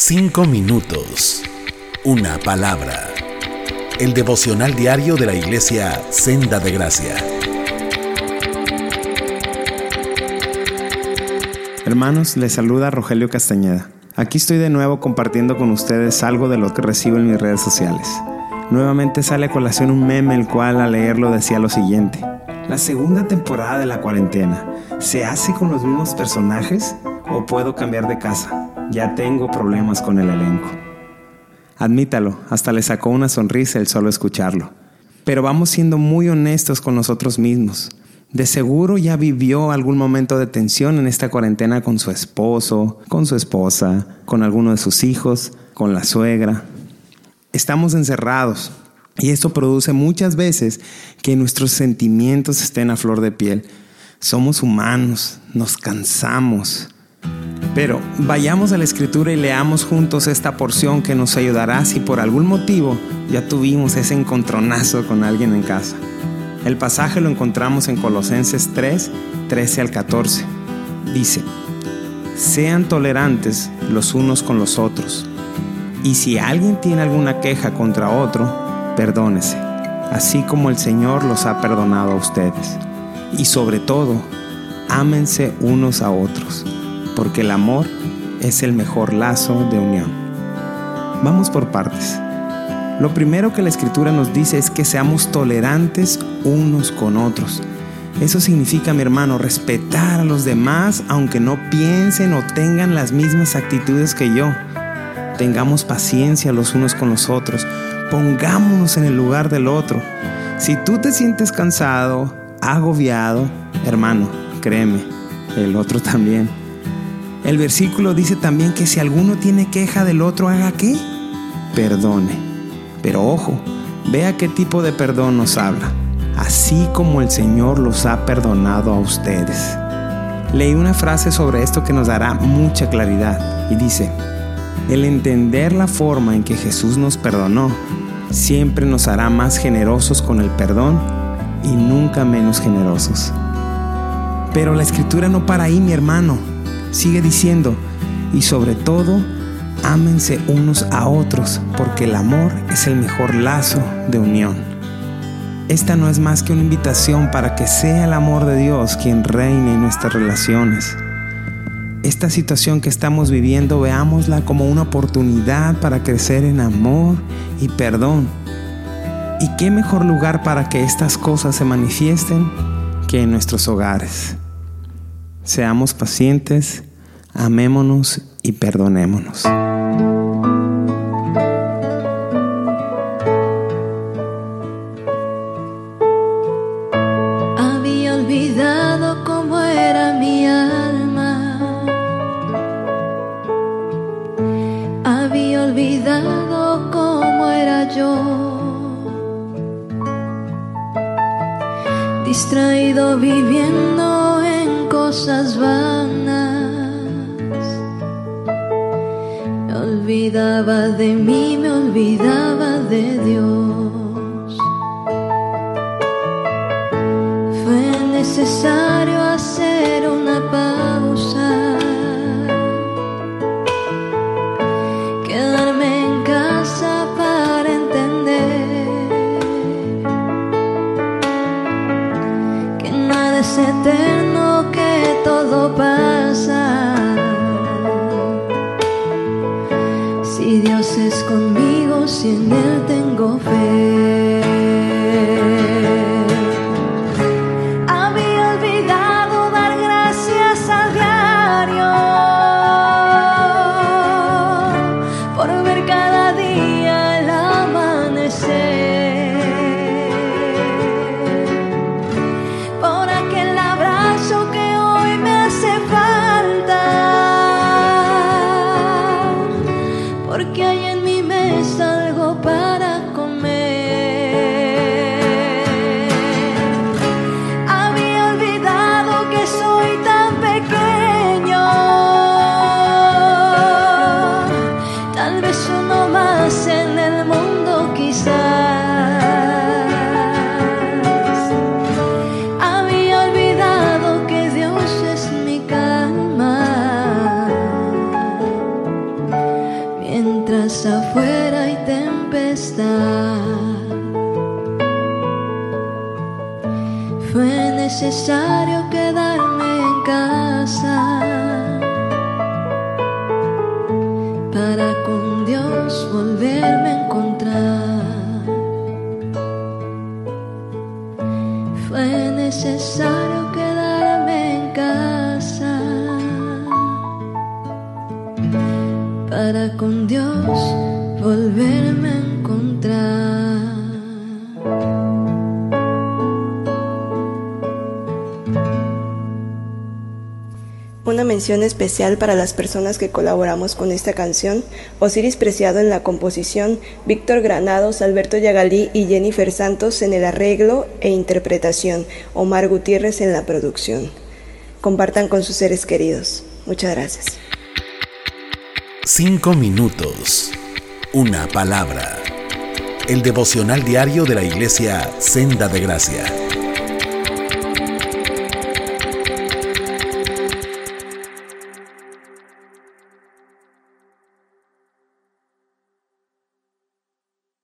Cinco minutos. Una palabra. El devocional diario de la iglesia Senda de Gracia. Hermanos, les saluda Rogelio Castañeda. Aquí estoy de nuevo compartiendo con ustedes algo de lo que recibo en mis redes sociales. Nuevamente sale a colación un meme el cual al leerlo decía lo siguiente. La segunda temporada de la cuarentena, ¿se hace con los mismos personajes o puedo cambiar de casa? Ya tengo problemas con el elenco. Admítalo, hasta le sacó una sonrisa el solo escucharlo. Pero vamos siendo muy honestos con nosotros mismos. De seguro ya vivió algún momento de tensión en esta cuarentena con su esposo, con su esposa, con alguno de sus hijos, con la suegra. Estamos encerrados y esto produce muchas veces que nuestros sentimientos estén a flor de piel. Somos humanos, nos cansamos, pero vayamos a la escritura y leamos juntos esta porción que nos ayudará si por algún motivo ya tuvimos ese encontronazo con alguien en casa. El pasaje lo encontramos en Colosenses 3, 13 al 14. Dice, sean tolerantes los unos con los otros. Y si alguien tiene alguna queja contra otro, perdónese, así como el Señor los ha perdonado a ustedes. Y sobre todo, ámense unos a otros porque el amor es el mejor lazo de unión. Vamos por partes. Lo primero que la escritura nos dice es que seamos tolerantes unos con otros. Eso significa, mi hermano, respetar a los demás aunque no piensen o tengan las mismas actitudes que yo. Tengamos paciencia los unos con los otros. Pongámonos en el lugar del otro. Si tú te sientes cansado, agobiado, hermano, créeme, el otro también. El versículo dice también que si alguno tiene queja del otro, haga qué? Perdone. Pero ojo, vea qué tipo de perdón nos habla. Así como el Señor los ha perdonado a ustedes. Leí una frase sobre esto que nos dará mucha claridad y dice, el entender la forma en que Jesús nos perdonó siempre nos hará más generosos con el perdón y nunca menos generosos. Pero la escritura no para ahí, mi hermano. Sigue diciendo, y sobre todo, ámense unos a otros, porque el amor es el mejor lazo de unión. Esta no es más que una invitación para que sea el amor de Dios quien reine en nuestras relaciones. Esta situación que estamos viviendo veámosla como una oportunidad para crecer en amor y perdón. ¿Y qué mejor lugar para que estas cosas se manifiesten que en nuestros hogares? Seamos pacientes, amémonos y perdonémonos. Había olvidado cómo era mi alma. Había olvidado cómo era yo. Distraído viviendo cosas vanas. Me olvidaba de mí, me olvidaba de Dios. Fue necesario hacer mi mesa algo para comer. Fue necesario quedarme en casa para con Dios volverme a encontrar. Fue necesario quedarme en casa para con Dios volverme a encontrar. Una mención especial para las personas que colaboramos con esta canción, Osiris Preciado en la composición, Víctor Granados, Alberto Yagalí y Jennifer Santos en el arreglo e interpretación, Omar Gutiérrez en la producción. Compartan con sus seres queridos. Muchas gracias. Cinco minutos. Una palabra. El devocional diario de la iglesia Senda de Gracia.